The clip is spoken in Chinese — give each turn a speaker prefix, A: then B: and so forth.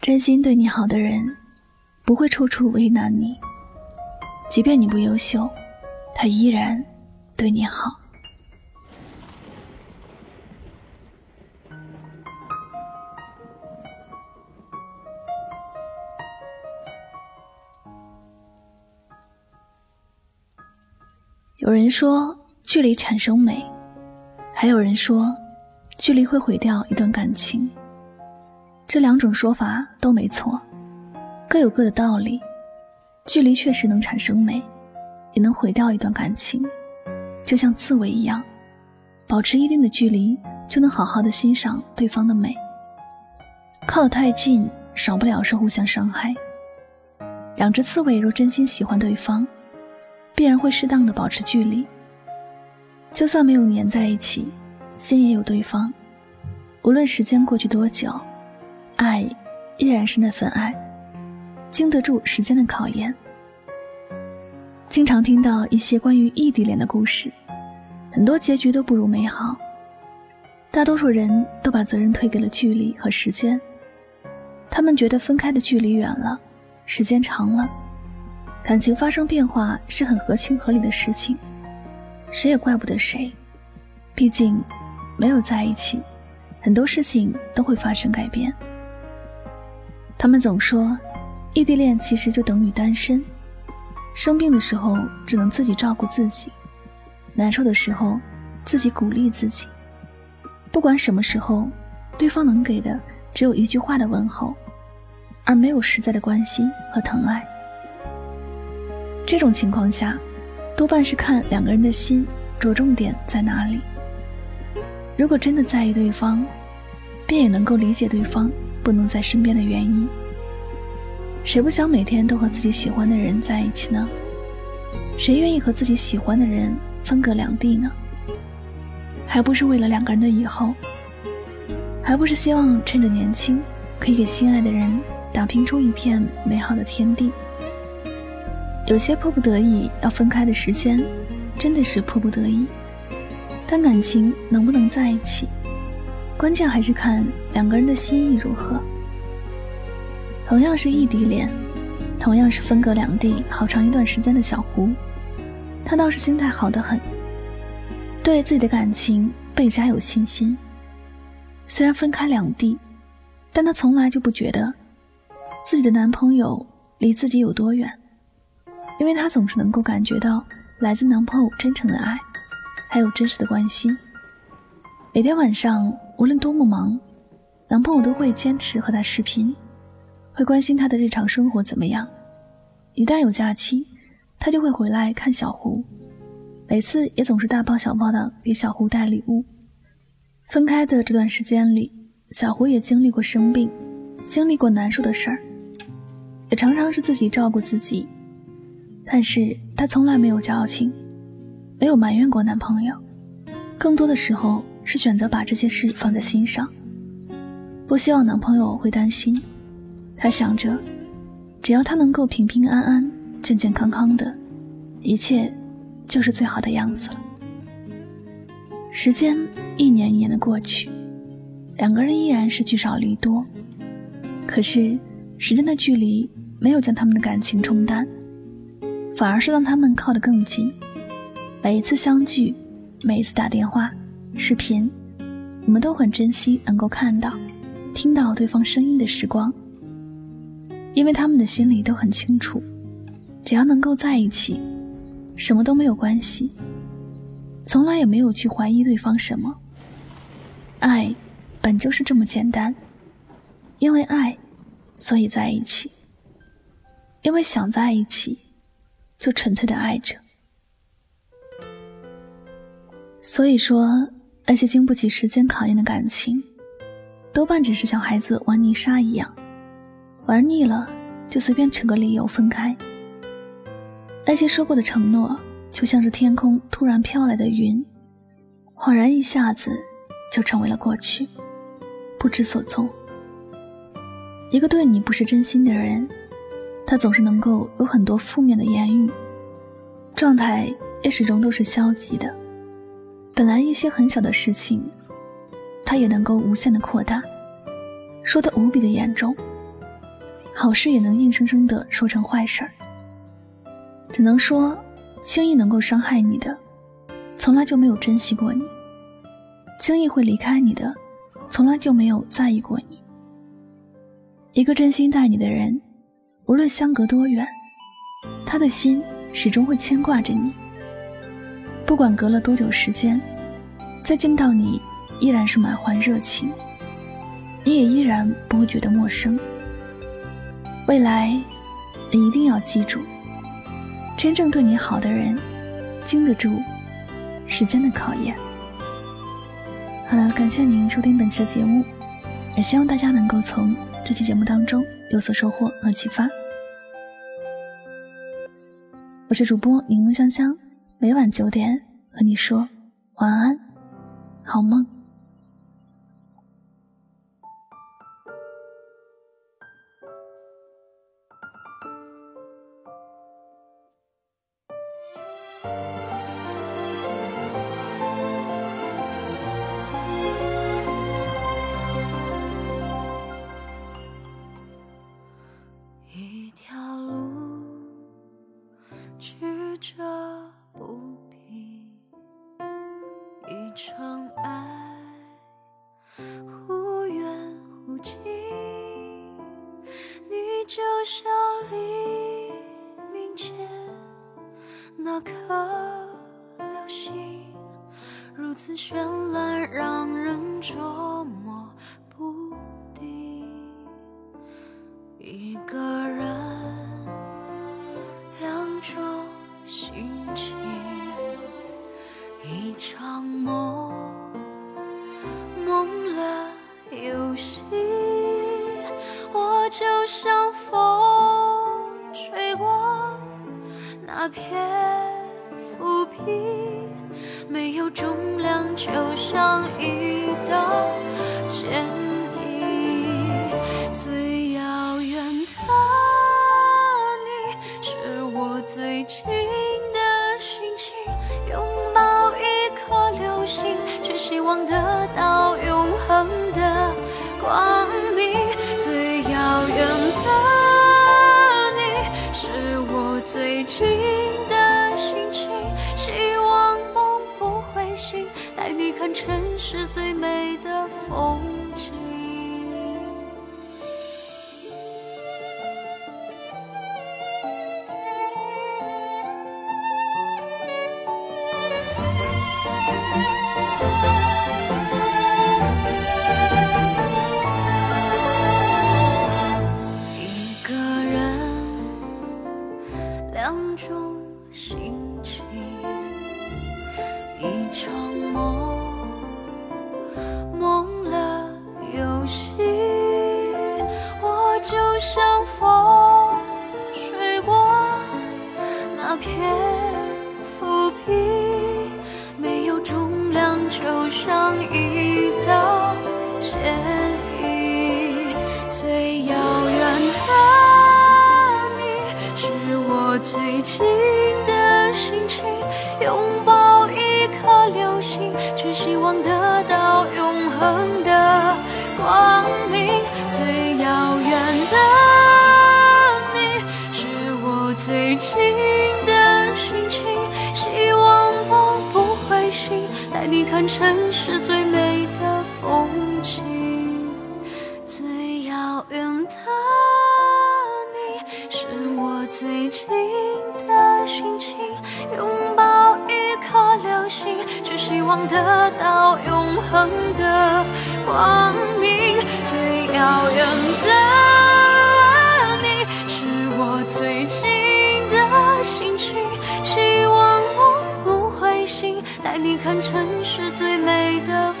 A: 真心对你好的人，不会处处为难你。即便你不优秀，他依然对你好。有人说，距离产生美；还有人说，距离会毁掉一段感情。这两种说法都没错，各有各的道理。距离确实能产生美，也能毁掉一段感情，就像刺猬一样，保持一定的距离，就能好好的欣赏对方的美。靠得太近，少不了是互相伤害。两只刺猬若真心喜欢对方，必然会适当的保持距离。就算没有粘在一起，心也有对方。无论时间过去多久。爱依然是那份爱，经得住时间的考验。经常听到一些关于异地恋的故事，很多结局都不如美好。大多数人都把责任推给了距离和时间，他们觉得分开的距离远了，时间长了，感情发生变化是很合情合理的事情，谁也怪不得谁。毕竟，没有在一起，很多事情都会发生改变。他们总说，异地恋其实就等于单身。生病的时候只能自己照顾自己，难受的时候自己鼓励自己。不管什么时候，对方能给的只有一句话的问候，而没有实在的关心和疼爱。这种情况下，多半是看两个人的心着重点在哪里。如果真的在意对方，便也能够理解对方。不能在身边的原因，谁不想每天都和自己喜欢的人在一起呢？谁愿意和自己喜欢的人分隔两地呢？还不是为了两个人的以后，还不是希望趁着年轻，可以给心爱的人打拼出一片美好的天地。有些迫不得已要分开的时间，真的是迫不得已，但感情能不能在一起？关键还是看两个人的心意如何。同样是异地恋，同样是分隔两地好长一段时间的小胡，他倒是心态好得很，对自己的感情倍加有信心。虽然分开两地，但他从来就不觉得自己的男朋友离自己有多远，因为他总是能够感觉到来自男朋友真诚的爱，还有真实的关心。每天晚上。无论多么忙，男朋友都会坚持和她视频，会关心她的日常生活怎么样。一旦有假期，他就会回来看小胡，每次也总是大包小包的给小胡带礼物。分开的这段时间里，小胡也经历过生病，经历过难受的事儿，也常常是自己照顾自己，但是她从来没有矫情，没有埋怨过男朋友，更多的时候。是选择把这些事放在心上，不希望男朋友会担心。她想着，只要他能够平平安安、健健康康的，一切就是最好的样子了。时间一年一年的过去，两个人依然是聚少离多，可是时间的距离没有将他们的感情冲淡，反而是让他们靠得更近。每一次相聚，每一次打电话。视频，我们都很珍惜能够看到、听到对方声音的时光，因为他们的心里都很清楚，只要能够在一起，什么都没有关系。从来也没有去怀疑对方什么。爱，本就是这么简单，因为爱，所以在一起；因为想在一起，就纯粹的爱着。所以说。那些经不起时间考验的感情，多半只是小孩子玩泥沙一样，玩腻了就随便扯个理由分开。那些说过的承诺，就像是天空突然飘来的云，恍然一下子就成为了过去，不知所踪。一个对你不是真心的人，他总是能够有很多负面的言语，状态也始终都是消极的。本来一些很小的事情，他也能够无限的扩大，说的无比的严重，好事也能硬生生的说成坏事儿。只能说，轻易能够伤害你的，从来就没有珍惜过你；轻易会离开你的，从来就没有在意过你。一个真心待你的人，无论相隔多远，他的心始终会牵挂着你。不管隔了多久时间，再见到你，依然是满怀热情，你也依然不会觉得陌生。未来，你一定要记住，真正对你好的人，经得住时间的考验。好了，感谢您收听本期的节目，也希望大家能够从这期节目当中有所收获和启发。我是主播柠檬香香，每晚九点和你说晚安，好梦。
B: 窗外忽远忽近，你就像黎明前那颗流星，如此绚烂，让人着魔场梦梦了游戏我就像风吹过那片浮萍没有重量就像一道新的心情希望梦不会醒带你看城市最美片浮萍，没有重量，就像一道剪影。最遥远的你，是我最近的心情。拥抱一颗流星，只希望得到永恒的光明。最遥远的你，是我最近。城市最美的风景，最遥远的你，是我最近的心情。拥抱一颗流星，只希望得到永恒的光明。最遥远的你，是我最近你看城市最美的